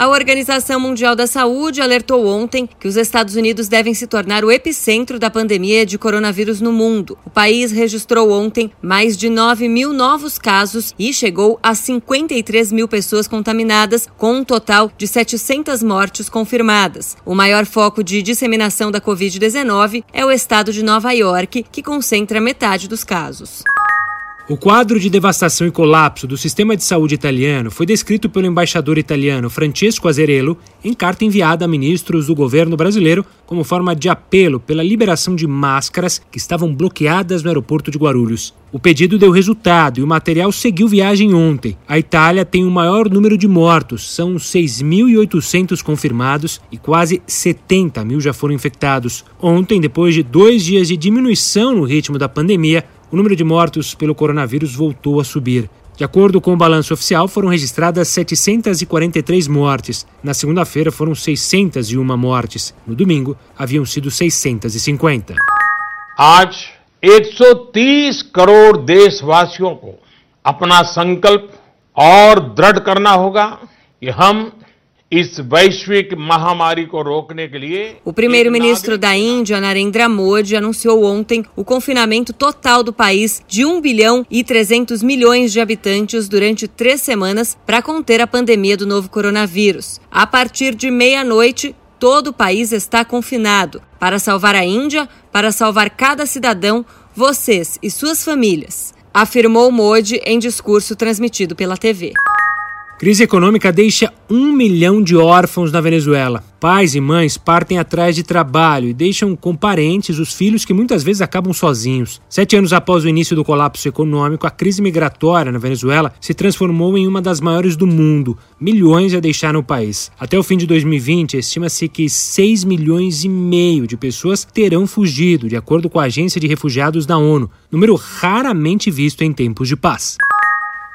A Organização Mundial da Saúde alertou ontem que os Estados Unidos devem se tornar o epicentro da pandemia de coronavírus no mundo. O país registrou ontem mais de 9 mil novos casos e chegou a 53 mil pessoas contaminadas, com um total de 700 mortes confirmadas. O maior foco de disseminação da Covid-19 é o estado de Nova York, que concentra metade dos casos. O quadro de devastação e colapso do sistema de saúde italiano foi descrito pelo embaixador italiano Francesco Azerello em carta enviada a ministros do governo brasileiro como forma de apelo pela liberação de máscaras que estavam bloqueadas no aeroporto de Guarulhos. O pedido deu resultado e o material seguiu viagem ontem. A Itália tem o maior número de mortos, são 6.800 confirmados e quase 70 mil já foram infectados. Ontem, depois de dois dias de diminuição no ritmo da pandemia, o número de mortos pelo coronavírus voltou a subir. De acordo com o balanço oficial, foram registradas 743 mortes. Na segunda-feira foram 601 mortes. No domingo, haviam sido 650. आज 130 करोड़ देशवासियों को अपना संकल्प और दृढ़ करना होगा कि हम o primeiro-ministro da Índia, Narendra Modi, anunciou ontem o confinamento total do país de 1 bilhão e 300 milhões de habitantes durante três semanas para conter a pandemia do novo coronavírus. A partir de meia-noite, todo o país está confinado para salvar a Índia, para salvar cada cidadão, vocês e suas famílias, afirmou Modi em discurso transmitido pela TV. Crise econômica deixa um milhão de órfãos na Venezuela. Pais e mães partem atrás de trabalho e deixam com parentes os filhos que muitas vezes acabam sozinhos. Sete anos após o início do colapso econômico, a crise migratória na Venezuela se transformou em uma das maiores do mundo. Milhões a deixaram o país. Até o fim de 2020, estima-se que 6 milhões e meio de pessoas terão fugido, de acordo com a Agência de Refugiados da ONU, número raramente visto em tempos de paz.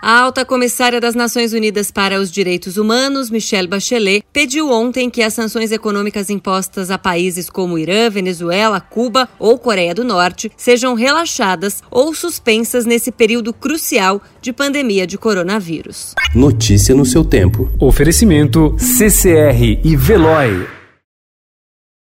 A alta comissária das Nações Unidas para os Direitos Humanos, Michelle Bachelet, pediu ontem que as sanções econômicas impostas a países como Irã, Venezuela, Cuba ou Coreia do Norte sejam relaxadas ou suspensas nesse período crucial de pandemia de coronavírus. Notícia no seu tempo. Oferecimento CCR e Veloy.